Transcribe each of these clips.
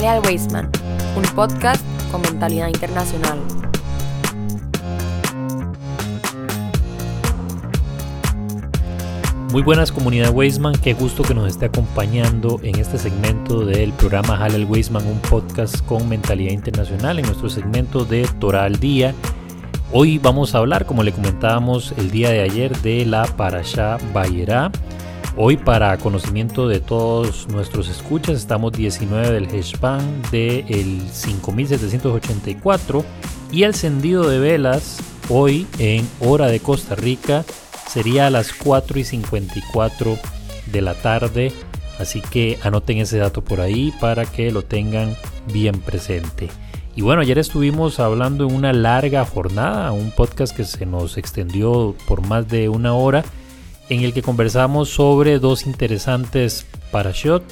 Jale al Weisman, un podcast con mentalidad internacional. Muy buenas comunidad Weisman, qué gusto que nos esté acompañando en este segmento del programa Jale al un podcast con mentalidad internacional en nuestro segmento de Torah al Día. Hoy vamos a hablar, como le comentábamos el día de ayer, de la Parashá Bayerá. Hoy para conocimiento de todos nuestros escuchas estamos 19 del Heshvan del 5784 y el encendido de velas hoy en hora de Costa Rica sería a las 4 y 54 de la tarde. Así que anoten ese dato por ahí para que lo tengan bien presente. Y bueno, ayer estuvimos hablando en una larga jornada, un podcast que se nos extendió por más de una hora, en el que conversamos sobre dos interesantes parashot,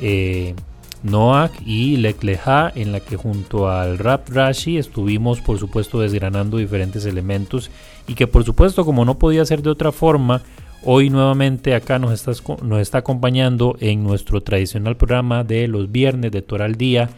eh, Noach y Lekleja, en la que junto al Rap Rashi estuvimos por supuesto desgranando diferentes elementos y que por supuesto como no podía ser de otra forma, hoy nuevamente acá nos, estás, nos está acompañando en nuestro tradicional programa de los viernes de Toral Día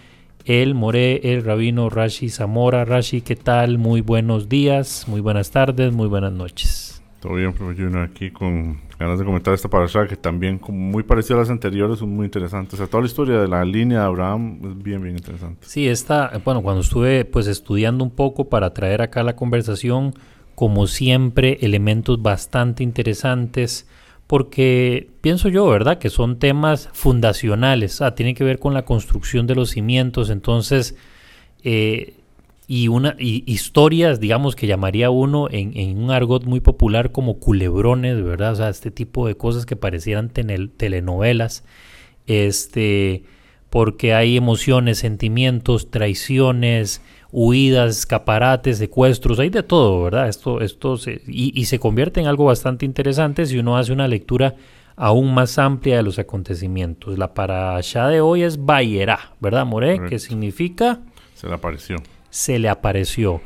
el More, el Rabino Rashi Zamora. Rashi, ¿qué tal? Muy buenos días, muy buenas tardes, muy buenas noches. Todo bien, profesor aquí con ganas de comentar esta parasha que también, como muy parecida a las anteriores, son muy interesantes. O sea, toda la historia de la línea de Abraham es bien, bien interesante. Sí, esta, bueno, cuando estuve pues estudiando un poco para traer acá la conversación, como siempre, elementos bastante interesantes porque pienso yo, ¿verdad? Que son temas fundacionales, ah, tienen que ver con la construcción de los cimientos, entonces, eh, y, una, historias, digamos, que llamaría uno en, un argot muy popular como culebrones, ¿verdad? O sea, este tipo de cosas que parecieran telenovelas, este, porque hay emociones, sentimientos, traiciones, huidas, escaparates, secuestros, hay de todo, ¿verdad? Esto, esto se, y, se convierte en algo bastante interesante si uno hace una lectura aún más amplia de los acontecimientos. La parasha de hoy es Bayerá, ¿verdad, More? ¿Qué significa? Se le apareció. Se le apareció.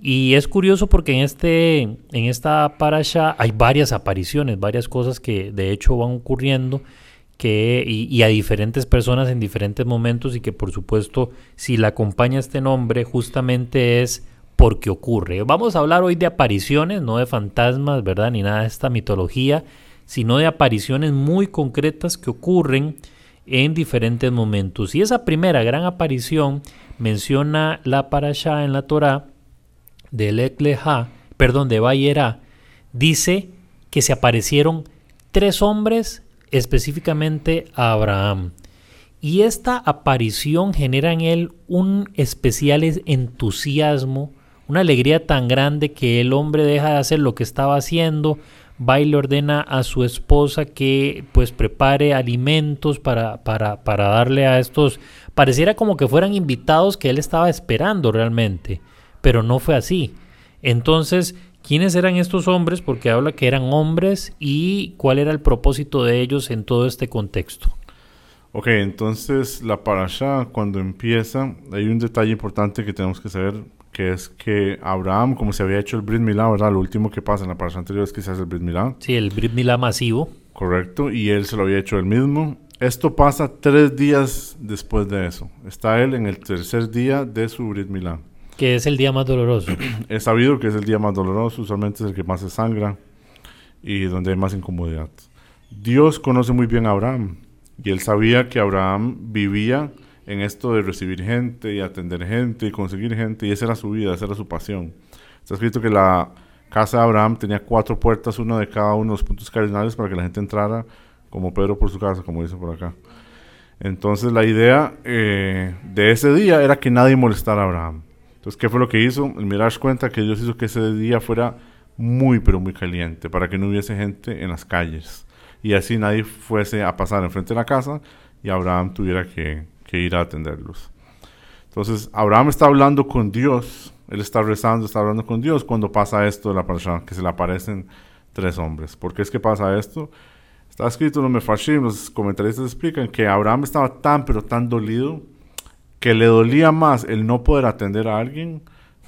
Y es curioso porque en, este, en esta parasha hay varias apariciones, varias cosas que de hecho van ocurriendo que, y, a diferentes personas en diferentes momentos y que por supuesto si la acompaña este nombre justamente es porque ocurre. Vamos a hablar hoy de apariciones, no de fantasmas, ¿verdad? Ni nada de esta mitología, sino de apariciones muy concretas que ocurren en diferentes momentos. Y esa primera gran aparición menciona la parasha en la Torah de Lekleja, perdón, de dice que se aparecieron tres hombres específicamente a Abraham. Y esta aparición genera en él un especial entusiasmo, una alegría tan grande que el hombre deja de hacer lo que estaba haciendo, va y le ordena a su esposa que pues prepare alimentos para, para, para darle a estos, pareciera como que fueran invitados que él estaba esperando realmente, pero no fue así. Entonces ¿Quiénes eran estos hombres? Porque habla que eran hombres y cuál era el propósito de ellos en todo este contexto. Ok, entonces la parasha cuando empieza hay un detalle importante que tenemos que saber que es que Abraham, como se había hecho el Brit Milá, ¿verdad? Lo último que pasa en la parasha anterior es que se hace el Brit Milá. Sí, el Brit Milá masivo. Correcto, y él se lo había hecho él mismo. Esto pasa tres días después de eso. Está él en el tercer día de su Brit Milá que es el día más doloroso. Es sabido que es el día más doloroso, usualmente es el que más se sangra y donde hay más incomodidad. Dios conoce muy bien a Abraham y él sabía que Abraham vivía en esto de recibir gente y atender gente y conseguir gente y esa era su vida, esa era su pasión. Está escrito que la casa de Abraham tenía cuatro puertas, una de cada uno de los puntos cardinales para que la gente entrara como Pedro por su casa, como dice por acá. Entonces la idea eh, de ese día era que nadie molestara a Abraham. Entonces, ¿qué fue lo que hizo? El Mirage cuenta que Dios hizo que ese día fuera muy, pero muy caliente, para que no hubiese gente en las calles. Y así nadie fuese a pasar enfrente de la casa y Abraham tuviera que, ir a atenderlos. Entonces, Abraham está hablando con Dios, él está rezando, está hablando con Dios cuando pasa esto de la persona, que se le aparecen tres hombres. ¿Por qué es que pasa esto? Está escrito en los Mefashim, los comentaristas explican que Abraham estaba tan, pero tan dolido que le dolía más el no poder atender a alguien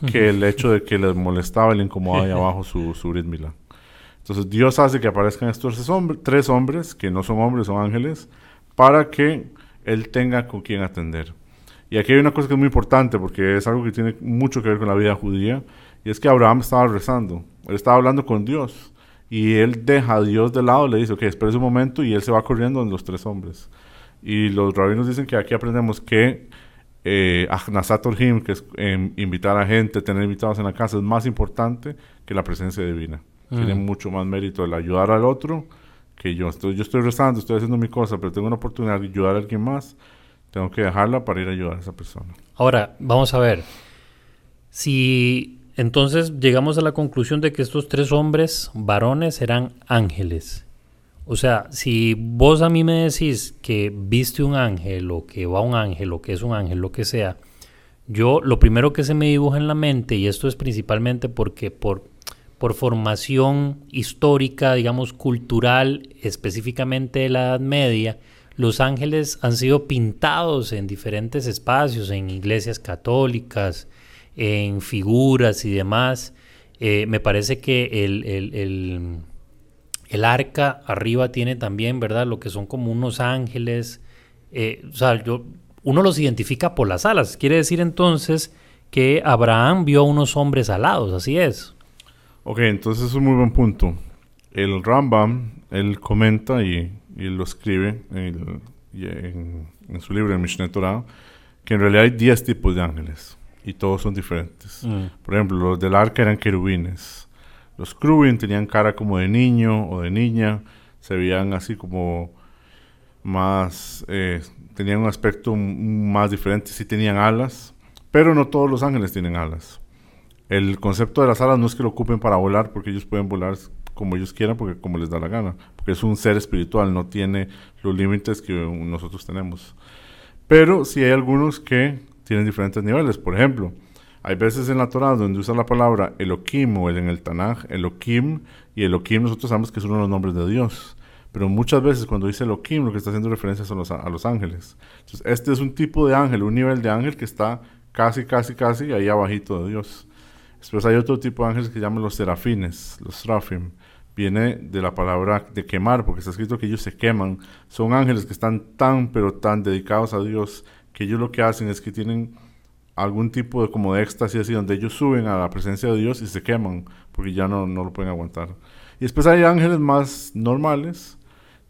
que el hecho de que le molestaba y le incomodaba ahí abajo su, su Entonces Dios hace que aparezcan estos tres hombres, que no son hombres, son ángeles, para que él tenga con quien atender. Y aquí hay una cosa que es muy importante porque es algo que tiene mucho que ver con la vida judía, y es que Abraham estaba rezando, él estaba hablando con Dios, y él deja a Dios de lado, le dice, ok, espérese un momento, y él se va corriendo en los tres hombres. Y los rabinos dicen que aquí aprendemos que eh, que es em, invitar a gente, tener invitados en la casa, es más importante que la presencia divina. Tiene mm. mucho más mérito el ayudar al otro que yo. Entonces, yo estoy rezando, estoy haciendo mi cosa, pero tengo una oportunidad de ayudar a alguien más, tengo que dejarla para ir a ayudar a esa persona. Ahora, vamos a ver. Si entonces llegamos a la conclusión de que estos tres hombres varones eran ángeles. O sea, si vos a mí me decís que viste un ángel o que va un ángel o que es un ángel, lo que sea, yo lo primero que se me dibuja en la mente, y esto es principalmente porque por, por formación histórica, digamos, cultural, específicamente de la Edad Media, los ángeles han sido pintados en diferentes espacios, en iglesias católicas, en figuras y demás. Eh, me parece que el, el, arca arriba tiene también, ¿verdad? Lo que son como unos ángeles. Eh, o sea, yo, uno los identifica por las alas. Quiere decir entonces que Abraham vio a unos hombres alados, así es. Ok, entonces es un muy buen punto. El Rambam, él comenta y y lo escribe en, su libro, en Mishneh Torah, que en realidad hay 10 tipos de ángeles y todos son diferentes. Mm. Por ejemplo, los del arca eran querubines. Los crubin tenían cara como de niño o de niña, se veían así como más, eh, tenían un aspecto más diferente, sí tenían alas, pero no todos los ángeles tienen alas. El concepto de las alas no es que lo ocupen para volar, porque ellos pueden volar como ellos quieran, porque como les da la gana, porque es un ser espiritual, no tiene los límites que nosotros tenemos. Pero sí hay algunos que tienen diferentes niveles. Por ejemplo, hay veces en la Torah donde usa la palabra Elohim o en el Tanaj, Elohim, y Elohim nosotros sabemos que es uno de los nombres de Dios. Pero muchas veces cuando dice Elohim lo que está haciendo referencia son a los ángeles. Entonces, este es un tipo de ángel, un nivel de ángel que está casi, casi, casi ahí abajito de Dios. Después hay otro tipo de ángeles que llaman los serafines, los serafim viene de la palabra de quemar, porque está escrito que ellos se queman. Son ángeles que están tan, pero tan dedicados a Dios, que ellos lo que hacen es que tienen algún tipo de como de éxtasis así, donde ellos suben a la presencia de Dios y se queman, porque ya no, no lo pueden aguantar. Y después hay ángeles más normales,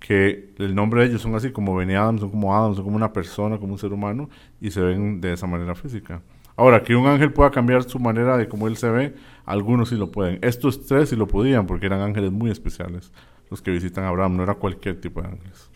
que el nombre de ellos son así como Benny Adam, son como Adam, son como una persona, como un ser humano, y se ven de esa manera física. Ahora, que un ángel pueda cambiar su manera de cómo él se ve, algunos sí lo pueden. Estos tres sí lo podían porque eran ángeles muy especiales los que visitan a Abraham, no era cualquier tipo de ángeles.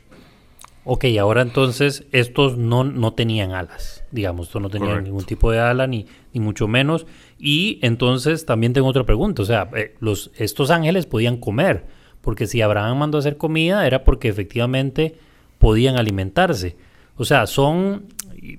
Ok, ahora entonces estos no, no tenían alas, digamos, estos no tenían ningún tipo de ala ni, ni mucho menos. Y entonces también tengo otra pregunta, o sea, eh, los, estos ángeles podían comer, porque si Abraham mandó a hacer comida era porque efectivamente podían alimentarse. O sea, son,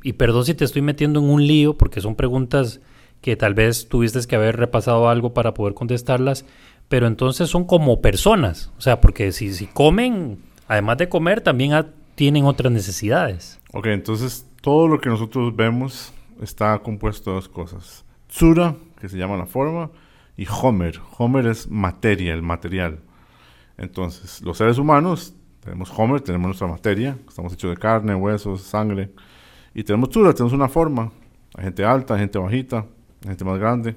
y perdón si te estoy metiendo en un lío, porque son preguntas que tal vez tuviste que haber repasado algo para poder contestarlas, pero entonces son como personas, o sea, porque si, si comen, además de comer, también tienen otras necesidades. Ok, entonces todo lo que nosotros vemos está compuesto de dos cosas. Tsura, que se llama la forma, y Homer. Homer es materia, el material. Entonces, los seres humanos tenemos Homer, tenemos nuestra materia, estamos hechos de carne, huesos, sangre, y tenemos Tsura, tenemos una forma. Hay gente alta, hay gente bajita, gente más grande.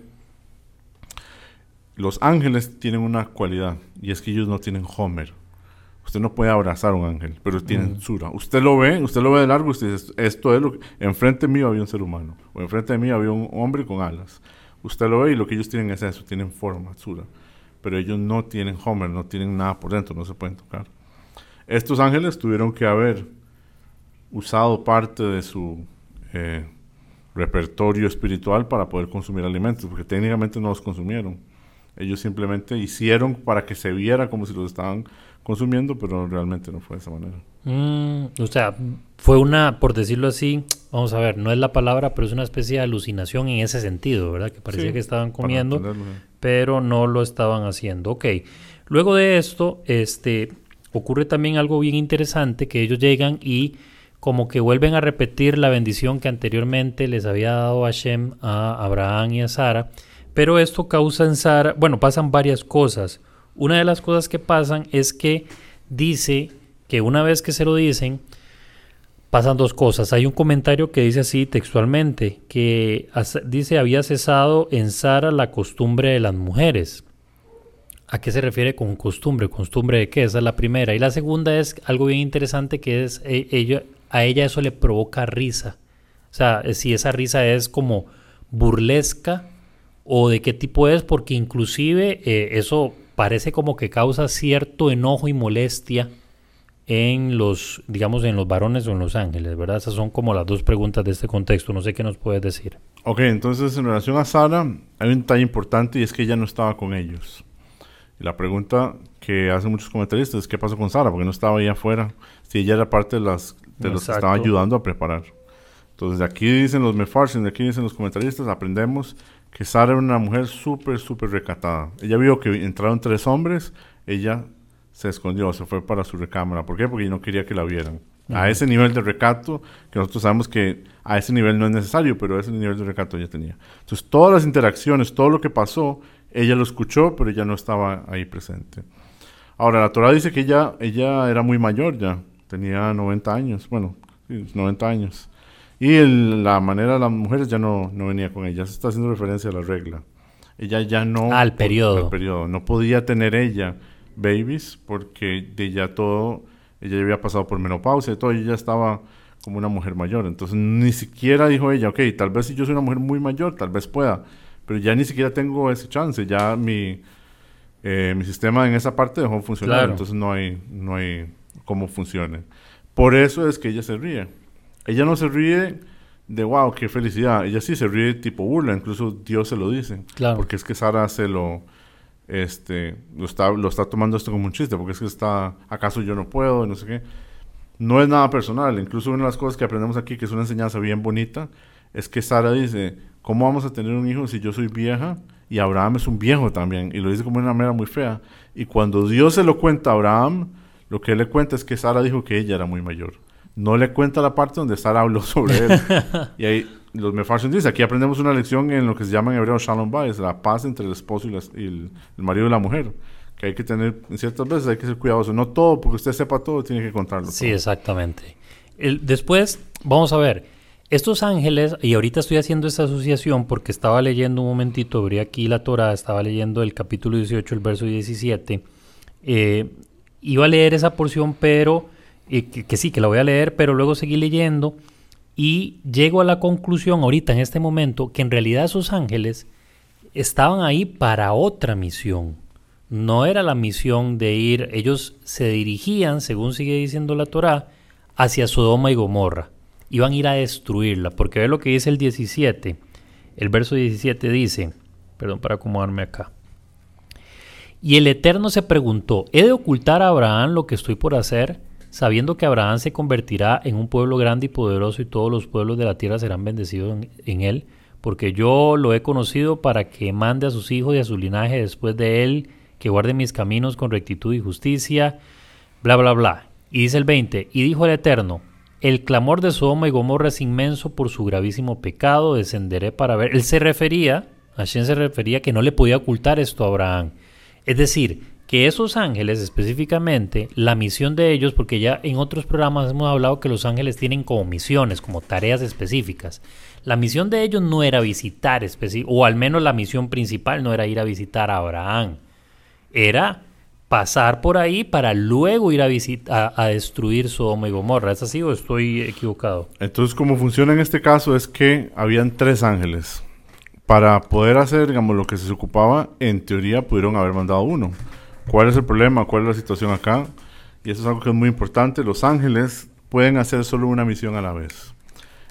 Los ángeles tienen una cualidad y es que ellos no tienen Homer. Usted no puede abrazar a un ángel, pero tienen mm. Sura. Usted lo ve, usted lo ve de largo, usted dice, esto es lo que... Enfrente mío había un ser humano, o enfrente de mí había un hombre con alas. Usted lo ve y lo que ellos tienen es eso, tienen forma, Sura. Pero ellos no tienen Homer, no tienen nada por dentro, no se pueden tocar. Estos ángeles tuvieron que haber usado parte de su... Eh, repertorio espiritual para poder consumir alimentos, porque técnicamente no los consumieron. Ellos simplemente hicieron para que se viera como si los estaban consumiendo, pero realmente no fue de esa manera. Mm, o sea, fue una, por decirlo así, vamos a ver, no es la palabra, pero es una especie de alucinación en ese sentido, ¿verdad? Que parecía que estaban comiendo, pero no lo estaban haciendo. Ok, luego de esto, este, ocurre también algo bien interesante, que ellos llegan y como que vuelven a repetir la bendición que anteriormente les había dado Hashem a Abraham y a Sara. Pero esto causa en Sara, bueno, pasan varias cosas. Una de las cosas que pasan es que dice que una vez que se lo dicen, pasan dos cosas. Hay un comentario que dice así textualmente, que dice había cesado en Sara la costumbre de las mujeres. ¿A qué se refiere con costumbre? ¿Costumbre de qué? Esa es la primera. Y la segunda es algo bien interesante que es, e, ella, a ella eso le provoca risa. O sea, si esa risa es como burlesca o de qué tipo es, porque inclusive eh, eso parece como que causa cierto enojo y molestia en los, digamos, en los varones o en los ángeles, ¿verdad? Esas son como las dos preguntas de este contexto. No sé qué nos puedes decir. Ok, entonces en relación a Sara, hay un detalle importante y es que ella no estaba con ellos. Y la pregunta que hacen muchos comentaristas es qué pasó con Sara, porque no estaba ahí afuera, si ella era parte de, las, de los que estaba ayudando a preparar. Entonces, de aquí dicen los mefarsin, de aquí dicen los comentaristas, aprendemos que Sara era una mujer súper, súper recatada. Ella vio que entraron tres hombres, ella se escondió, se fue para su recámara. ¿Por qué? Porque no quería que la vieran. A ese nivel de recato, que nosotros sabemos que a ese nivel no es necesario, pero a ese nivel de recato ella tenía. Entonces, todas las interacciones, todo lo que pasó, ella lo escuchó, pero ella no estaba ahí presente. Ahora, la Torah dice que ella, ella era muy mayor ya, tenía 90 años, bueno, 90 años. Y la manera de las mujeres ya no, no venía con ella, se está haciendo referencia a la regla. Ella ya no... Al periodo. Al periodo. No podía tener ella babies porque de ya todo, ella ya había pasado por menopausia y todo, ella ya estaba como una mujer mayor. Entonces ni siquiera dijo ella, ok, tal vez si yo soy una mujer muy mayor, tal vez pueda, pero ya ni siquiera tengo ese chance, ya mi, eh, mi sistema en esa parte dejó de funcionar, entonces no hay, no hay cómo funcione. Por eso es que ella se ríe. Ella no se ríe de wow, qué felicidad. Ella sí se ríe tipo burla, incluso Dios se lo dice. Claro. Porque es que Sara se lo este, lo está, lo está tomando esto como un chiste, porque es que está, ¿acaso yo no puedo? No sé qué. No es nada personal, incluso una de las cosas que aprendemos aquí, que es una enseñanza bien bonita, es que Sara dice, ¿cómo vamos a tener un hijo si yo soy vieja? Y Abraham es un viejo también, y lo dice como de una manera muy fea. Y cuando Dios se lo cuenta a Abraham, lo que él le cuenta es que Sara dijo que ella era muy mayor. No le cuenta la parte donde Sara habló sobre él. y ahí los Mefarshim dicen, aquí aprendemos una lección en lo que se llama en hebreo Shalom Bayes, la paz entre el esposo y, el, marido y la mujer. Que hay que tener, en ciertas veces hay que ser cuidadoso. No todo, porque usted sepa todo, tiene que contarlo. Sí, exactamente. después, vamos a ver, estos ángeles, y ahorita estoy haciendo esta asociación porque estaba leyendo un momentito, abrí aquí la Torah, estaba leyendo el capítulo 18, el verso 17. Eh, iba a leer esa porción, pero, eh, que sí, que la voy a leer, pero luego seguí leyendo y llego a la conclusión ahorita en este momento que en realidad esos ángeles estaban ahí para otra misión. No era la misión de ir, ellos se dirigían, según sigue diciendo la Torá, hacia Sodoma y Gomorra. Iban a ir a destruirla, porque ve lo que dice el 17. El verso 17 dice, perdón para acomodarme acá. Y el Eterno se preguntó, ¿he de ocultar a Abraham lo que estoy por hacer? sabiendo que Abraham se convertirá en un pueblo grande y poderoso y todos los pueblos de la tierra serán bendecidos en, él, porque yo lo he conocido para que mande a sus hijos y a su linaje después de él, que guarde mis caminos con rectitud y justicia, bla, bla, bla. Y dice el 20, y dijo el Eterno, el clamor de Sodoma y Gomorra es inmenso por su gravísimo pecado, descenderé para ver. Él se refería, Hashem se refería que no le podía ocultar esto a Abraham. Es decir, que esos ángeles específicamente, la misión de ellos, porque ya en otros programas hemos hablado que los ángeles tienen como misiones, como tareas específicas. La misión de ellos no era visitar, o al menos la misión principal no era ir a visitar a Abraham, era pasar por ahí para luego ir a, visitar, a, destruir Sodoma y Gomorra. ¿Es así o estoy equivocado? Entonces, como funciona en este caso es que habían tres ángeles. Para poder hacer, digamos, lo que se ocupaba, en teoría pudieron haber mandado uno. ¿Cuál es el problema? ¿Cuál es la situación acá? Y eso es algo que es muy importante. Los ángeles pueden hacer solo una misión a la vez.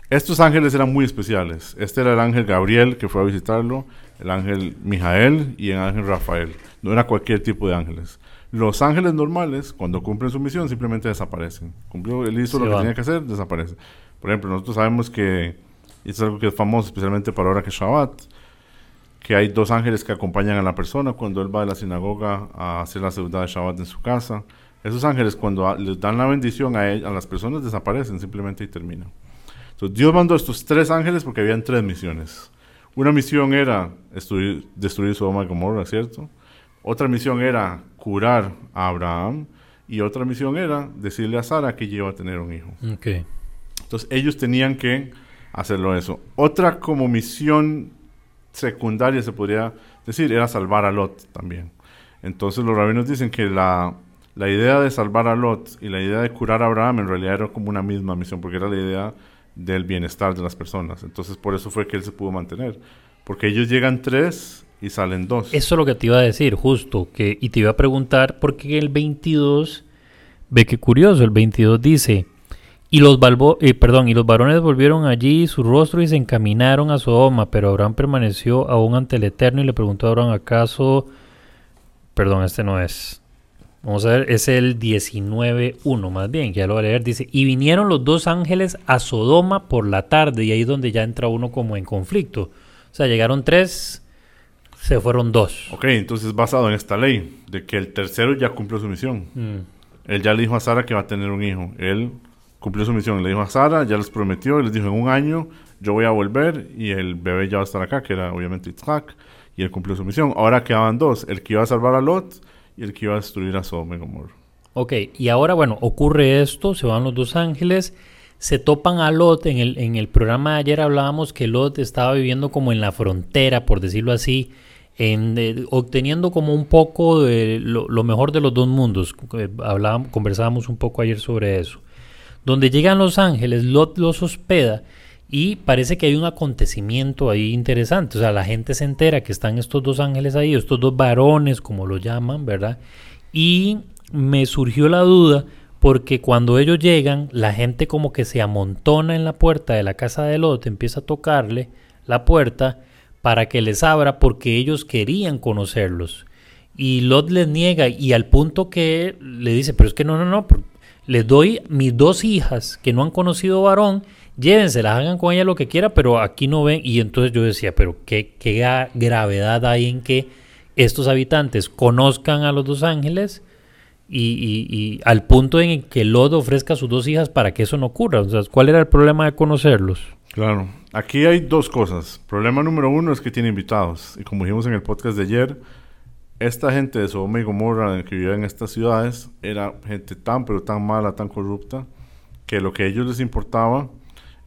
Estos ángeles eran muy especiales. Este era el ángel Gabriel que fue a visitarlo, el ángel Mijael y el ángel Rafael. No era cualquier tipo de ángeles. Los ángeles normales, cuando cumplen su misión, simplemente desaparecen. Cumplió, él hizo lo que tenía que hacer, desaparece. Por ejemplo, nosotros sabemos que, y es algo que es famoso especialmente para ahora que es Shabbat, que hay dos ángeles que acompañan a la persona cuando él va a la sinagoga a hacer la ciudad de Shabbat en su casa. Esos ángeles cuando les dan la bendición a, a las personas desaparecen simplemente y terminan. Entonces Dios mandó estos tres ángeles porque habían tres misiones. Una misión era destruir, destruir Sodoma y Gomorra, ¿cierto? Otra misión era curar a Abraham y otra misión era decirle a Sara que iba a tener un hijo. Okay. Entonces ellos tenían que hacerlo eso. Otra como misión secundaria, se podría decir, era salvar a Lot también. Entonces los rabinos dicen que la, la idea de salvar a Lot y la idea de curar a Abraham en realidad era como una misma misión, porque era la idea del bienestar de las personas. Entonces por eso fue que él se pudo mantener. Porque ellos llegan tres y salen dos. Eso es lo que te iba a decir, justo. Que, y te iba a preguntar, porque el 22, ve qué curioso, el 22 dice, y los, eh, perdón, y los varones volvieron allí su rostro y se encaminaron a Sodoma, pero Abraham permaneció aún ante el Eterno y le preguntó a Abraham, ¿acaso... Perdón, este no es. Vamos a ver, es el 19.1 más bien, ya lo voy a leer. Dice, y vinieron los dos ángeles a Sodoma por la tarde, y ahí es donde ya entra uno como en conflicto. O sea, llegaron tres, se fueron dos. Ok, entonces basado en esta ley, de que el tercero ya cumplió su misión. Mm. Él ya le dijo a Sara que va a tener un hijo. Él cumplió su misión. Le dijo a Sara, ya les prometió, les dijo en un año yo voy a volver y el bebé ya va a estar acá, que era obviamente Isaac, y él cumplió su misión. Ahora quedaban dos, el que iba a salvar a Lot y el que iba a destruir a Sodoma y Gomorra. Ok, y ahora bueno, ocurre esto, se van los dos ángeles, se topan a Lot, en el, en el programa de ayer hablábamos que Lot estaba viviendo como en la frontera, por decirlo así, en, obteniendo como un poco de lo, lo, mejor de los dos mundos. Eh, hablábamos, conversábamos un poco ayer sobre eso. Donde llegan los ángeles, Lot los hospeda y parece que hay un acontecimiento ahí interesante. O sea, la gente se entera que están estos dos ángeles ahí, estos dos varones, como lo llaman, ¿verdad? Y me surgió la duda porque cuando ellos llegan, la gente como que se amontona en la puerta de la casa de Lot, empieza a tocarle la puerta para que les abra porque ellos querían conocerlos. Y Lot les niega y al punto que le dice, pero es que no, no, no, les doy mis dos hijas que no han conocido varón, llévenselas, hagan con ellas lo que quieran, pero aquí no ven. Y entonces yo decía, pero qué, qué gravedad hay en que estos habitantes conozcan a los dos ángeles y, y, al punto en que Lot ofrezca a sus dos hijas para que eso no ocurra. ¿cuál era el problema de conocerlos? Claro, aquí hay dos cosas. Problema número uno es que tiene invitados. Y como dijimos en el podcast de ayer, esta gente de Sodoma y Gomorra que vivía en estas ciudades era gente tan pero tan mala, tan corrupta, que lo que a ellos les importaba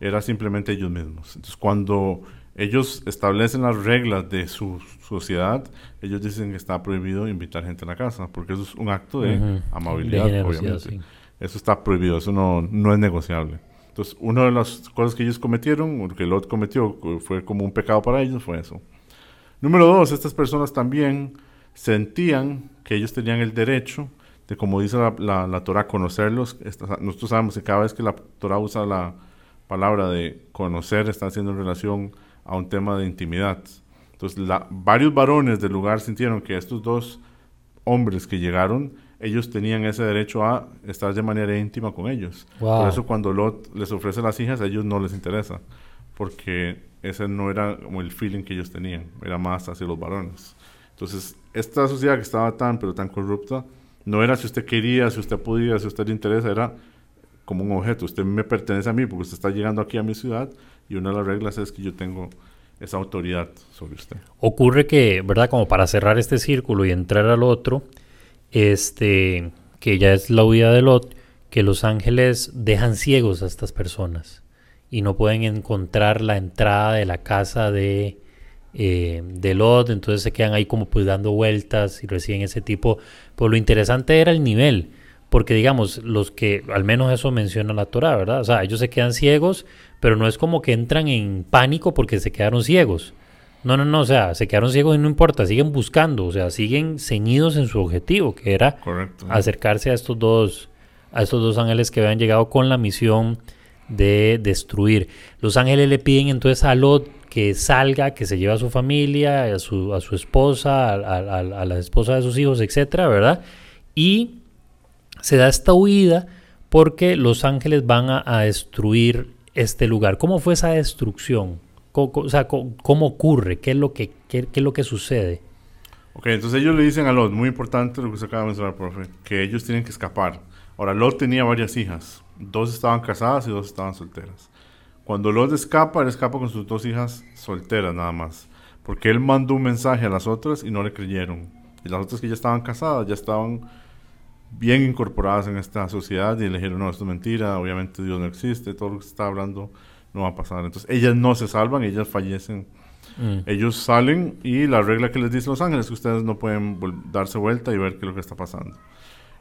era simplemente ellos mismos. Entonces cuando ellos establecen las reglas de su sociedad, ellos dicen que está prohibido invitar gente a la casa, porque eso es un acto de amabilidad, obviamente. Eso está prohibido, eso no, no es negociable. Entonces, una de las cosas que ellos cometieron, o que Lot cometió, fue como un pecado para ellos, fue eso. Número dos, estas personas también sentían que ellos tenían el derecho de, como dice la, la, Torah, conocerlos. nosotros sabemos que cada vez que la Torah usa la palabra de conocer, está haciendo en relación a un tema de intimidad. Entonces, varios varones del lugar sintieron que estos dos hombres que llegaron, ellos tenían ese derecho a estar de manera íntima con ellos. Por eso cuando Lot les ofrece las hijas, a ellos no les interesa, porque ese no era como el feeling que ellos tenían, era más hacia los varones. Entonces, esta sociedad que estaba tan, pero tan corrupta, no era si usted quería, si usted podía, si usted le interesa, era como un objeto. Usted me pertenece a mí porque usted está llegando aquí a mi ciudad y una de las reglas es que yo tengo esa autoridad sobre usted. Ocurre que, ¿verdad? Como para cerrar este círculo y entrar al otro, este, que ya es la huida de Lot, que los ángeles dejan ciegos a estas personas y no pueden encontrar la entrada de la casa de eh, de Lot, entonces se quedan ahí como pues dando vueltas y reciben ese tipo. Pues lo interesante era el nivel, porque digamos, los que, al menos eso menciona la Torah, ¿verdad? O sea, ellos se quedan ciegos, pero no es como que entran en pánico porque se quedaron ciegos. No, no, no, o sea, se quedaron ciegos y no importa, siguen buscando, o sea, siguen ceñidos en su objetivo, que era acercarse a estos dos, a estos dos ángeles que habían llegado con la misión de destruir. Los ángeles le piden entonces a Lot que salga, que se lleve a su familia, a su, a su esposa, a, la esposa de sus hijos, etcétera, ¿verdad? Y se da esta huida porque los ángeles van a, destruir este lugar. ¿Cómo fue esa destrucción? ¿Cómo, o sea, ¿cómo, ocurre? ¿Qué es, lo que, qué, es lo que sucede? Ok, entonces ellos le dicen a Lot, muy importante lo que se acaba de mencionar, profe, que ellos tienen que escapar. Ahora, Lot tenía varias hijas. Dos estaban casadas y dos estaban solteras. Cuando Lot escapa, él escapa con sus dos hijas solteras nada más. Porque él mandó un mensaje a las otras y no le creyeron. Y las otras que ya estaban casadas, ya estaban bien incorporadas en esta sociedad y le dijeron, no, esto es mentira, obviamente Dios no existe, todo lo que se está hablando no va a pasar. Entonces ellas no se salvan, ellas fallecen. Mm. Ellos salen y la regla que les dice Los Ángeles es que ustedes no pueden darse vuelta y ver qué es lo que está pasando.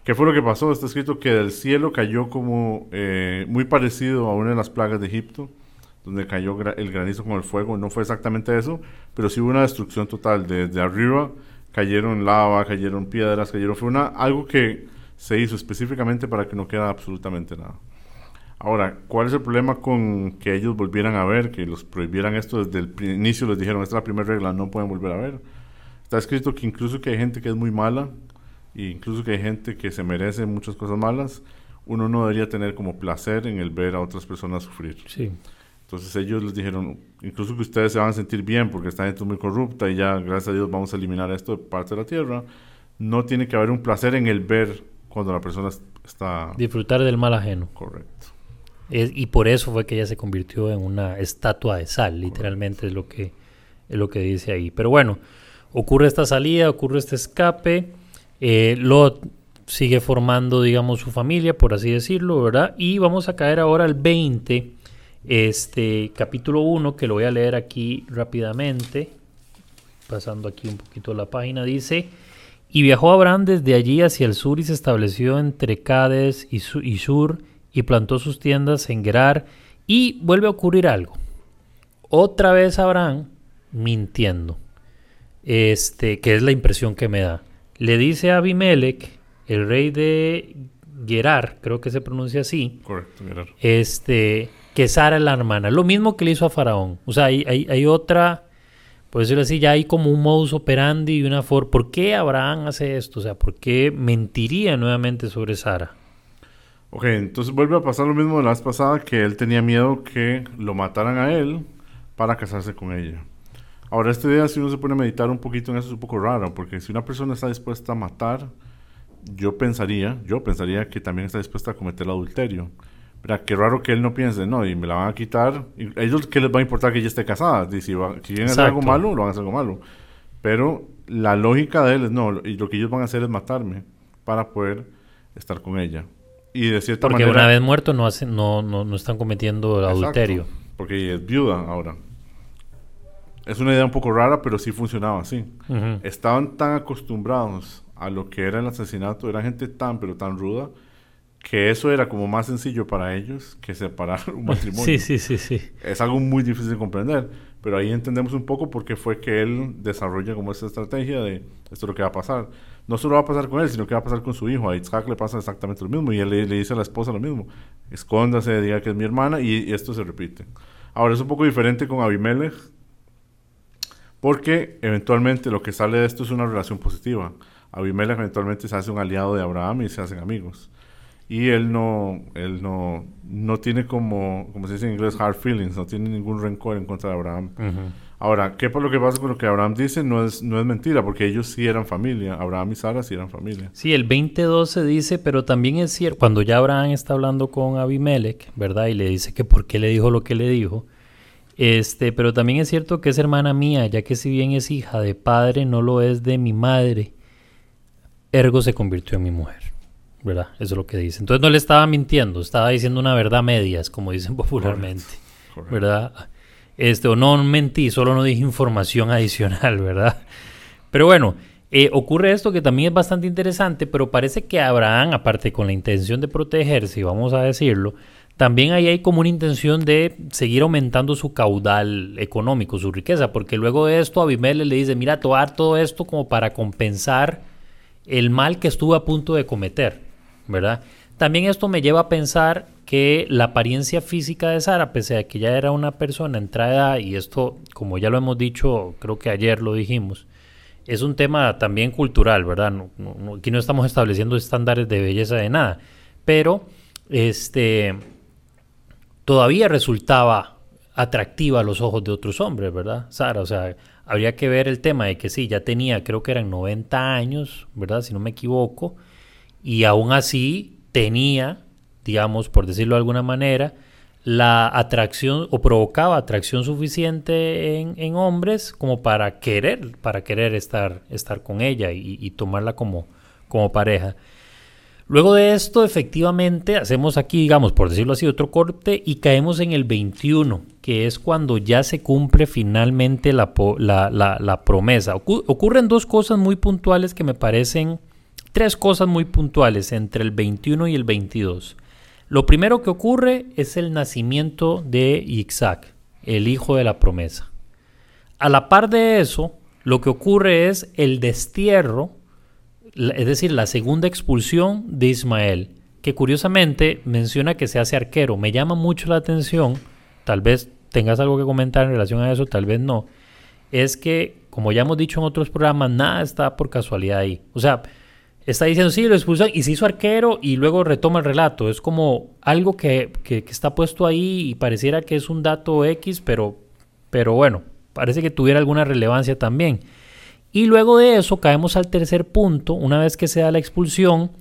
¿Qué fue lo que pasó? Está escrito que del cielo cayó como eh, muy parecido a una de las plagas de Egipto, donde cayó el granizo con el fuego. No fue exactamente eso, pero sí hubo una destrucción total. Desde arriba cayeron lava, cayeron piedras, cayeron... Fue una, algo que se hizo específicamente para que no quedara absolutamente nada. Ahora, ¿cuál es el problema con que ellos volvieran a ver, que los prohibieran esto desde el inicio? Les dijeron, esta es la primera regla, no pueden volver a ver. Está escrito que incluso que hay gente que es muy mala, e incluso que hay gente que se merece muchas cosas malas, uno no debería tener como placer en el ver a otras personas sufrir. Sí. Entonces ellos les dijeron, incluso que ustedes se van a sentir bien porque esta gente es muy corrupta y ya, gracias a Dios, vamos a eliminar esto de parte de la tierra. No tiene que haber un placer en el ver cuando la persona es- está Disfrutar del mal ajeno. correcto. Es- y por eso fue que ella se convirtió en una estatua de sal, literalmente es lo que es lo que dice ahí. Pero bueno, ocurre esta salida, ocurre este escape. eh, Lot sigue formando, digamos, su familia, por así decirlo, ¿verdad? Y vamos a caer ahora al 20, este capítulo 1, que lo voy a leer aquí rápidamente, pasando aquí un poquito la página, dice, y viajó Abraham desde allí hacia el sur y se estableció entre Cades y, Su- y Sur y plantó sus tiendas en Gerar y vuelve a ocurrir algo. Otra vez Abraham mintiendo. Este, que es la impresión que me da. Le dice a Abimelech, el rey de Gerar, creo que se pronuncia así, Correcto, Gerardo. este, que Sara es la hermana. Lo mismo que le hizo a Faraón. O sea, hay, hay, hay otra, por decirlo así, ya hay como un modus operandi y una forma. ¿Por qué Abraham hace esto? O sea, ¿por qué mentiría nuevamente sobre Sara? Ok, entonces vuelve a pasar lo mismo de la vez pasada, que él tenía miedo que lo mataran a él para casarse con ella. Ahora, esta idea, si uno se pone a meditar un poquito en eso, es un poco raro, porque si una persona está dispuesta a matar, yo pensaría, yo pensaría que también está dispuesta a cometer el adulterio. Pero qué raro que él no piense, no, y me la van a quitar. Y ellos, ¿qué les va a importar que ella esté casada? Y si, va- si quieren hacer algo malo, lo van a hacer algo malo. Pero la lógica de él es, no, y lo que ellos van a hacer es matarme para poder estar con ella. Y de cierta Porque manera... una vez muerto no, hacen, no, no, no están cometiendo el Exacto, adulterio. porque es viuda ahora. Es una idea un poco rara, pero sí funcionaba así. Ujú. Estaban tan acostumbrados a lo que era el asesinato, era gente tan, pero tan ruda, que eso era como más sencillo para ellos que separar un matrimonio. Sí, sí, sí, sí. Es algo muy difícil de comprender, pero ahí entendemos un poco por qué fue que él desarrolla como esta estrategia de esto es lo que va a pasar. No solo va a pasar con él, sino que va a pasar con su hijo. A Isaac le pasa exactamente lo mismo y él le, le dice a la esposa lo mismo. Escóndase, diga que es mi hermana y, y esto se repite. Ahora es un poco diferente con Abimelech porque eventualmente lo que sale de esto es una relación positiva. Abimelech eventualmente se hace un aliado de Abraham y se hacen amigos. Y él no, él no, no tiene como, como se dice en inglés, hard feelings, no tiene ningún rencor en contra de Abraham. Ahora, ¿qué por lo que pasa con lo que Abraham dice? No es, no es mentira, porque ellos sí eran familia. Abraham y Sara sí eran familia. Sí, el 2012 dice, pero también es cierto, cuando ya Abraham está hablando con Abimelech, ¿verdad? Y le dice que por qué le dijo lo que le dijo. Este, pero también es cierto que es hermana mía, ya que si bien es hija de padre, no lo es de mi madre. Ergo se convirtió en mi mujer, ¿verdad? Eso es lo que dice. Entonces no le estaba mintiendo, estaba diciendo una verdad medias, como dicen popularmente. Correcto. ¿verdad? Este, o no mentí, solo no dije información adicional, ¿verdad? Pero bueno, eh, ocurre esto que también es bastante interesante, pero parece que Abraham, aparte con la intención de protegerse, vamos a decirlo, también ahí hay como una intención de seguir aumentando su caudal económico, su riqueza, porque luego de esto Abimelech le dice, mira, dar todo esto como para compensar el mal que estuve a punto de cometer, ¿verdad? También esto me lleva a pensar que la apariencia física de Sara, pese a que ya era una persona entrada, y esto, como ya lo hemos dicho, creo que ayer lo dijimos, es un tema también cultural, ¿verdad? No- aquí no estamos estableciendo estándares de belleza de nada, pero este todavía resultaba atractiva a los ojos de otros hombres, ¿verdad? Sara, o sea, habría que ver el tema de que sí, ya tenía, creo que eran 90 años, ¿verdad? Si no me equivoco, y aún así tenía, digamos, por decirlo de alguna manera, la atracción o provocaba atracción suficiente en, hombres como para querer, para querer estar, estar con ella y, y tomarla como, como pareja. Luego de esto, efectivamente, hacemos aquí, digamos, por decirlo así, otro corte y caemos en el 21, que es cuando ya se cumple finalmente la, promesa. ocurren dos cosas muy puntuales que me parecen, tres cosas muy puntuales entre el 21 y el 22. Lo primero que ocurre es el nacimiento de Isaac, el hijo de la promesa. A la par de eso, lo que ocurre es el destierro es decir, la segunda expulsión de Ismael, que curiosamente menciona que se hace arquero. Me llama mucho la atención, tal vez tengas algo que comentar en relación a eso, tal vez no, es que, como ya hemos dicho en otros programas, nada está por casualidad ahí. O sea, está diciendo, sí, lo expulsan y se hizo arquero y luego retoma el relato. Es como algo que, que, está puesto ahí y pareciera que es un dato X, pero, pero bueno, parece que tuviera alguna relevancia también. Y luego de eso caemos al tercer punto, una vez que se da la expulsión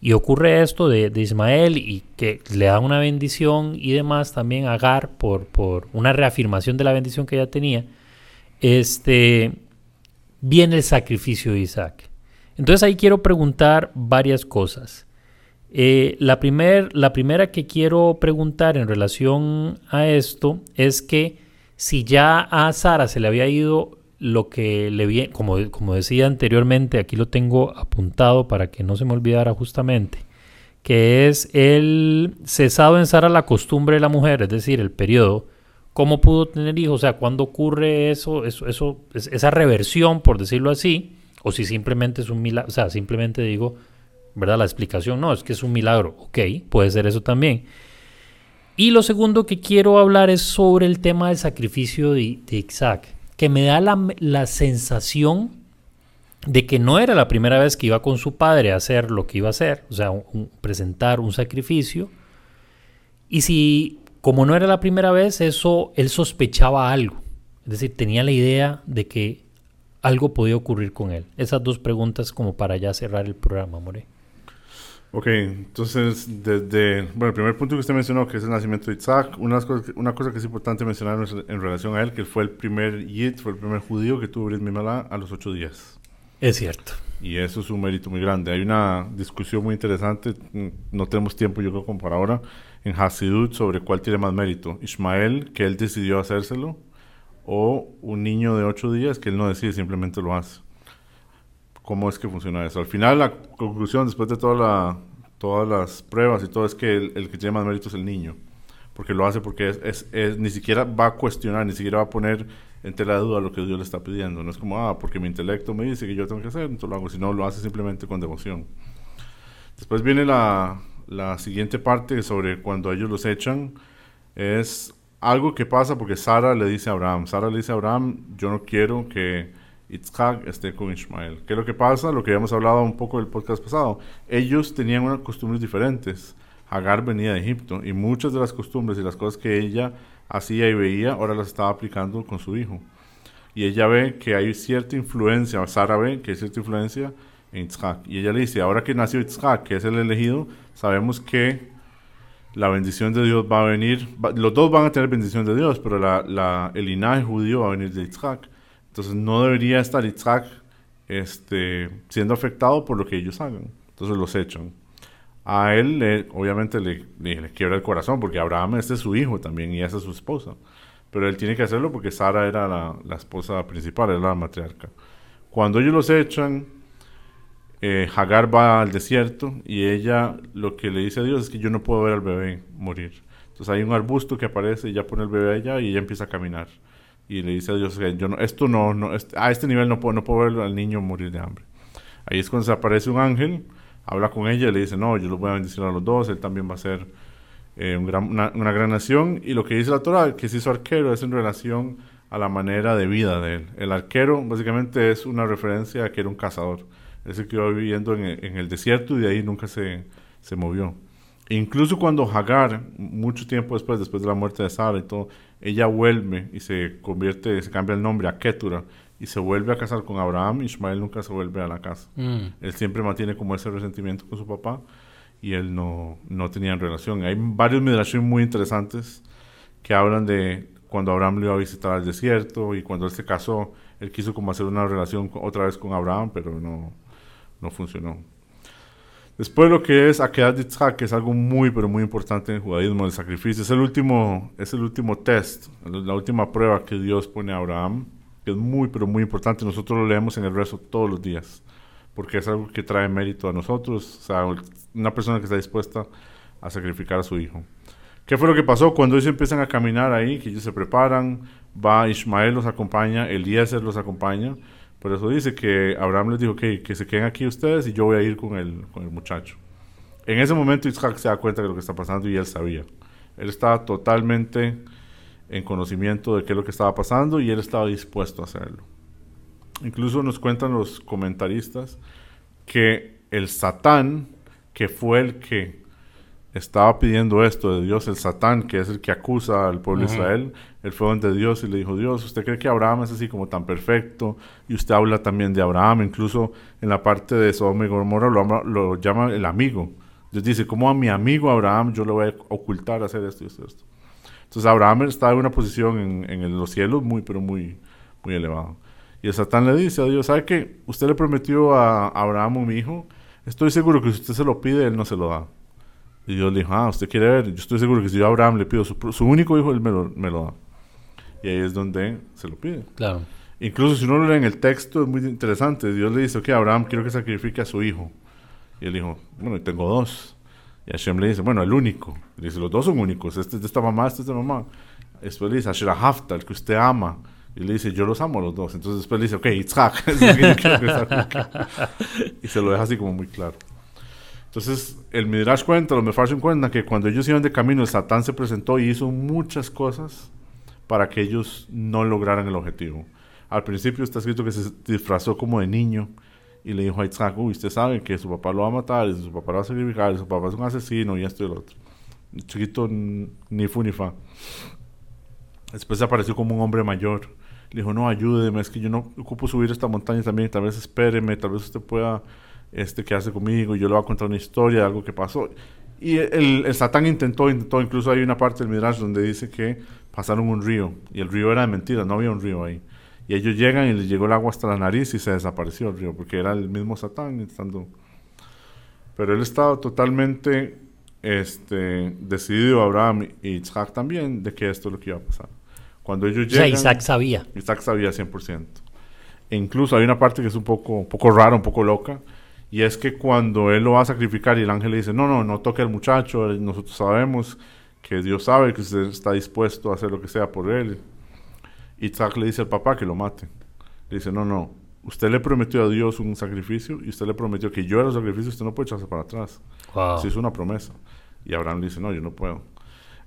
y ocurre esto de, Ismael y que le da una bendición y demás también a Agar por, por una reafirmación de la bendición que ya tenía, este, viene el sacrificio de Isaac. Entonces ahí quiero preguntar varias cosas. Eh, la, primer, la primera que quiero preguntar en relación a esto es que si ya a Sara se le había ido lo que le viene, como, como decía anteriormente, aquí lo tengo apuntado para que no se me olvidara justamente, que es el cesado en Sara la costumbre de la mujer, es decir, el periodo. ¿Cómo pudo tener hijos? O sea, ¿cuándo ocurre eso, eso, eso esa reversión, por decirlo así? O si simplemente es un milagro, o sea, simplemente digo, ¿verdad? La explicación no, es que es un milagro. Ok, puede ser eso también. Y lo segundo que quiero hablar es sobre el tema del sacrificio de, de Isaac que me da la, sensación de que no era la primera vez que iba con su padre a hacer lo que iba a hacer, o sea, presentar un sacrificio. Y si, como no era la primera vez, eso, él sospechaba algo. Es decir, tenía la idea de que algo podía ocurrir con él. Esas dos preguntas como para ya cerrar el programa, More. Ok, entonces, desde, bueno, el primer punto que usted mencionó, que es el nacimiento de Isaac, una cosa, una cosa que es importante mencionar en relación a él, que fue el primer Yid, fue el primer judío que tuvo Brit Mimala a los ocho días. Es cierto. Y eso es un mérito muy grande. Hay una discusión muy interesante, no tenemos tiempo yo creo como para ahora, en Hasidut sobre cuál tiene más mérito. Ismael, que él decidió hacérselo, o un niño de ocho días que él no decide, simplemente lo hace cómo es que funciona eso. Al final, la conclusión, después de toda todas las pruebas y todo, es que el, que tiene más mérito es el niño. Porque lo hace porque es, ni siquiera va a cuestionar, ni siquiera va a poner en tela de duda lo que Dios le está pidiendo. No es como, ah, porque mi intelecto me dice que yo tengo que hacer, entonces lo hago. Sino lo hace simplemente con devoción. Después viene la, la siguiente parte sobre cuando ellos los echan. Es algo que pasa porque Sara le dice a Abraham, Sara le dice a Abraham, yo no quiero que Itzhak esté con Ismael. ¿Qué es lo que pasa? Lo que habíamos hablado un poco del podcast pasado. Ellos tenían unas costumbres diferentes. Hagar venía de Egipto y muchas de las costumbres y las cosas que ella hacía y veía, ahora las estaba aplicando con su hijo. Y ella ve que hay cierta influencia, Sara ve que hay cierta influencia en Itzhak. Y ella le dice, ahora que nació Itzhak, que es el elegido, sabemos que la bendición de Dios va a venir, los dos van a tener bendición de Dios, pero la, el linaje judío va a venir de Itzhak. Entonces no debería estar Isaac este, siendo afectado por lo que ellos hagan. Entonces los echan. A él, obviamente, le, le, quiebra el corazón porque Abraham este es su hijo también y esa es su esposa. Pero él tiene que hacerlo porque Sara era la, la esposa principal, era la matriarca. Cuando ellos los echan, eh, Hagar va al desierto y ella lo que le dice a Dios es que yo no puedo ver al bebé morir. Entonces hay un arbusto que aparece y ya pone el bebé allá y ella empieza a caminar y le dice a Dios que yo no, esto no, no a este nivel no puedo, no puedo ver al niño morir de hambre. Ahí es cuando se aparece un ángel, habla con ella y le dice, no, yo los voy a bendecir a los dos, él también va a ser eh, una, gran nación. Y lo que dice la Torah, que se hizo arquero, es en relación a la manera de vida de él. El arquero básicamente es una referencia a que era un cazador. Él se quedó viviendo en, en el desierto y de ahí nunca se, se movió. Incluso cuando Hagar, mucho tiempo después, después de la muerte de Sara y todo, ella vuelve y se convierte, se cambia el nombre a Ketura y se vuelve a casar con Abraham, Ismael nunca se vuelve a la casa. Mm. Él siempre mantiene como ese resentimiento con su papá y él no, no tenía relación. Hay varios midrashim muy interesantes que hablan de cuando Abraham lo iba a visitar al desierto y cuando él se casó, él quiso como hacer una relación otra vez con Abraham, pero no, no funcionó. Después lo que es Akedat Yitzhak, que es algo muy, pero muy importante en el judaísmo, el sacrificio. Es el último, es el último test, la última prueba que Dios pone a Abraham, que es muy, pero muy importante. Nosotros lo leemos en el rezo todos los días, porque es algo que trae mérito a nosotros, o sea, una persona que está dispuesta a sacrificar a su hijo. ¿Qué fue lo que pasó? Cuando ellos empiezan a caminar ahí, que ellos se preparan, va Ismael los acompaña, Eliezer los acompaña, por eso dice que Abraham les dijo que, que se queden aquí ustedes y yo voy a ir con el, con el muchacho. En ese momento Isaac se da cuenta de lo que está pasando y él sabía. Él estaba totalmente en conocimiento de qué es lo que estaba pasando y él estaba dispuesto a hacerlo. Incluso nos cuentan los comentaristas que el Satán, que fue el que estaba pidiendo esto de Dios, el Satán, que es el que acusa al pueblo de Israel, él fue donde Dios y le dijo, Dios, ¿usted cree que Abraham es así como tan perfecto? Y usted habla también de Abraham, incluso en la parte de Sodoma y Gomorra lo, lo, llama el amigo. Dios dice, ¿cómo a mi amigo Abraham yo le voy a ocultar hacer esto y esto, esto? Entonces Abraham está en una posición en, en los cielos muy, pero muy, muy elevado. Y el Satán le dice a Dios, ¿sabe qué? Usted le prometió a Abraham un hijo, estoy seguro que si usted se lo pide, él no se lo da. Y Dios le dijo, ah, usted quiere ver, yo estoy seguro que si yo a Abraham le pido su, su único hijo, él me lo, me lo, da. Y ahí es donde se lo pide. Claro. Incluso si uno lo lee en el texto, es muy interesante. Dios le dice, ok, Abraham, quiero que sacrifique a su hijo. Y él dijo, bueno, tengo dos. Y Hashem le dice, bueno, el único. Y dice, los dos son únicos. Este es de esta mamá, este es de mamá. Después le dice, Asher Hafta, el que usted ama. Y le dice, yo los amo a los dos. Entonces después le dice, ok, Itzhak. y se lo deja así como muy claro. Entonces, el Midrash cuenta, los Mefarshim cuentan que cuando ellos iban de camino, el Satán se presentó y hizo muchas cosas para que ellos no lograran el objetivo. Al principio está escrito que se disfrazó como de niño y le dijo a Isaac, uy, usted sabe que su papá lo va a matar, y su papá lo va a sacrificar, y su papá es un asesino y esto y lo otro. Chiquito ni fu ni fa. Después apareció como un hombre mayor. Le dijo, no, ayúdeme, es que yo no ocupo subir esta montaña también, tal vez espéreme, tal vez usted pueda este, quedarse conmigo yo le voy a contar una historia de algo que pasó. Y el, el, Satán intentó, intentó, incluso hay una parte del Midrash donde dice que pasaron un río y el río era de mentira, no había un río ahí. Y ellos llegan y les llegó el agua hasta la nariz y se desapareció el río porque era el mismo Satán estando. Pero él estaba totalmente este, decidido, Abraham y Isaac también, de que esto es lo que iba a pasar. Cuando ellos llegan. Isaac sabía. Isaac sabía 100%. E incluso hay una parte que es un poco, un poco rara, un poco loca y es que cuando él lo va a sacrificar y el ángel le dice, no, no, no toque al muchacho, nosotros sabemos que Dios sabe que usted está dispuesto a hacer lo que sea por él. Y Isaac le dice al papá que lo mate. Le dice, no, no, usted le prometió a Dios un sacrificio y usted le prometió que yo era el sacrificio, usted no puede echarse para atrás. Wow. Eso es una promesa. Y Abraham le dice, no, yo no puedo.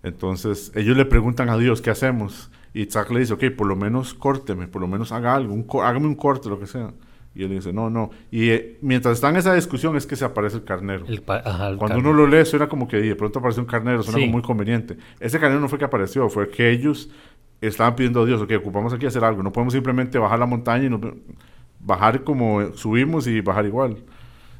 Entonces ellos le preguntan a Dios, ¿qué hacemos? Y Isaac le dice, ok, por lo menos córteme, por lo menos haga algo, un, hágame un corte, lo que sea. Y él dice, no, no. Y eh, mientras está en esa discusión es que se aparece el carnero. Cuando uno lo lee suena como que de pronto aparece un carnero, suena como muy conveniente. Ese carnero no fue que apareció, fue que ellos estaban pidiendo a Dios, ok, ocupamos aquí hacer algo. No podemos simplemente bajar la montaña y bajar como subimos y bajar igual.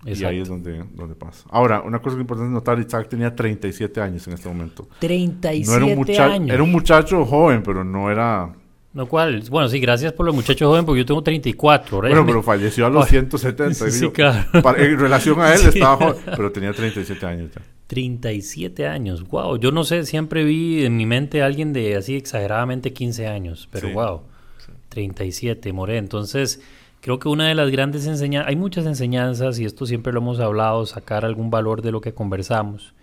Y ahí es donde, donde pasa. Ahora, una cosa que es importante notar, Isaac tenía 37 años en este momento. 37 no era un años. Era un muchacho joven, pero no era lo cual, bueno, sí, gracias por los muchachos jóvenes, porque yo tengo 34. Bueno, pero falleció a los 170. Sí, claro. en relación a él estaba joven, pero tenía 37 años ya. 37 años, wow. Yo no sé, siempre vi en mi mente a alguien de así exageradamente 15 años, pero wow. 37, More. Entonces, creo que una de las grandes enseñanzas, hay muchas enseñanzas y esto siempre lo hemos hablado, sacar algún valor de lo que conversamos.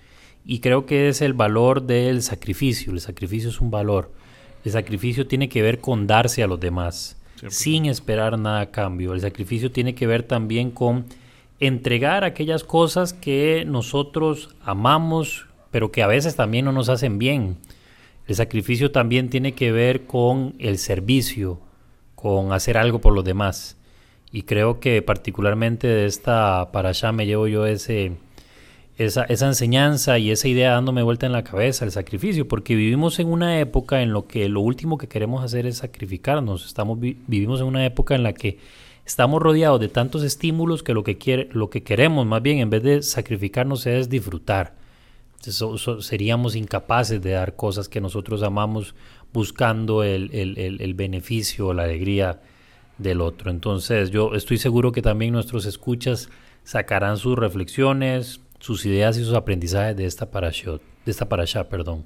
Y creo que es el valor del sacrificio. El sacrificio es un valor. El sacrificio tiene que ver con darse a los demás, sin esperar nada a cambio. El sacrificio tiene que ver también con entregar aquellas cosas que nosotros amamos, pero que a veces también no nos hacen bien. El sacrificio también tiene que ver con el servicio, con hacer algo por los demás. Y creo que particularmente de esta para allá me llevo yo ese, esa, esa, enseñanza y esa idea dándome vuelta en la cabeza, el sacrificio, porque vivimos en una época en lo que lo último que queremos hacer es sacrificarnos. Estamos, vivimos en una época en la que estamos rodeados de tantos estímulos que lo que, quiere, lo que queremos más bien en vez de sacrificarnos es disfrutar. seríamos incapaces de dar cosas que nosotros amamos buscando el, el, el, el beneficio o la alegría del otro. Entonces yo estoy seguro que también nuestros escuchas sacarán sus reflexiones, sus ideas y sus aprendizajes de esta parashot, de esta parasha, perdón.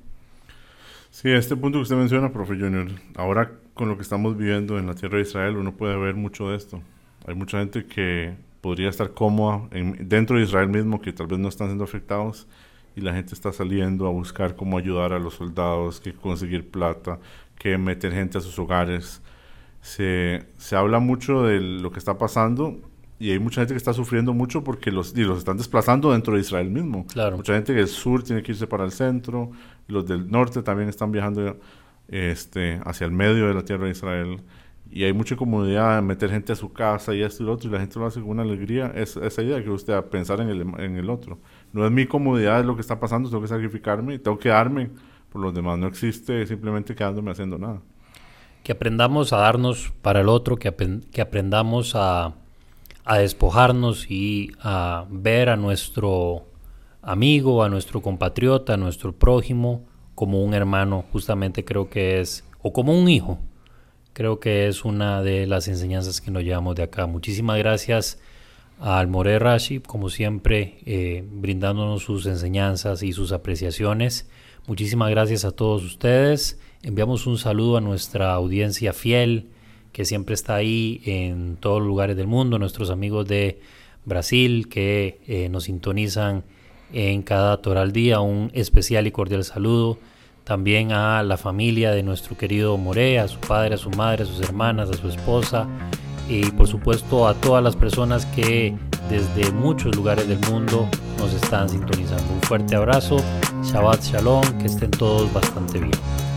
Sí, a este punto que usted menciona, profe Junior, ahora con lo que estamos viviendo en la tierra de Israel, uno puede ver mucho de esto. Hay mucha gente que podría estar cómoda dentro de Israel mismo, que tal vez no están siendo afectados, y la gente está saliendo a buscar cómo ayudar a los soldados, que conseguir plata, que meter gente a sus hogares. Se, se habla mucho de lo que está pasando y hay mucha gente que está sufriendo mucho porque los, y los están desplazando dentro de Israel mismo. Claro. Mucha gente del sur tiene que irse para el centro, los del norte también están viajando este, hacia el medio de la tierra de Israel. Y hay mucha comodidad en meter gente a su casa y esto y lo otro, y la gente lo hace con una alegría. Es, esa idea que usted a pensar en el, en el otro. No es mi comodidad, es lo que está pasando, tengo que sacrificarme, tengo que darme por los demás. No existe simplemente quedándome haciendo nada. Que aprendamos a darnos para el otro, que, que aprendamos a, a despojarnos y a ver a nuestro amigo, a nuestro compatriota, a nuestro prójimo como un hermano, justamente creo que es, o como un hijo. Creo que es una de las enseñanzas que nos llevamos de acá. Muchísimas gracias al More Rashi, como siempre, eh, brindándonos sus enseñanzas y sus apreciaciones. Muchísimas gracias a todos ustedes. Enviamos un saludo a nuestra audiencia fiel que siempre está ahí en todos los lugares del mundo, nuestros amigos de Brasil que eh, nos sintonizan en cada Toral Día. Un especial y cordial saludo también a la familia de nuestro querido More, a su padre, a su madre, a sus hermanas, a su esposa y por supuesto a todas las personas que desde muchos lugares del mundo nos están sintonizando. Un fuerte abrazo, Shabbat Shalom, que estén todos bastante bien.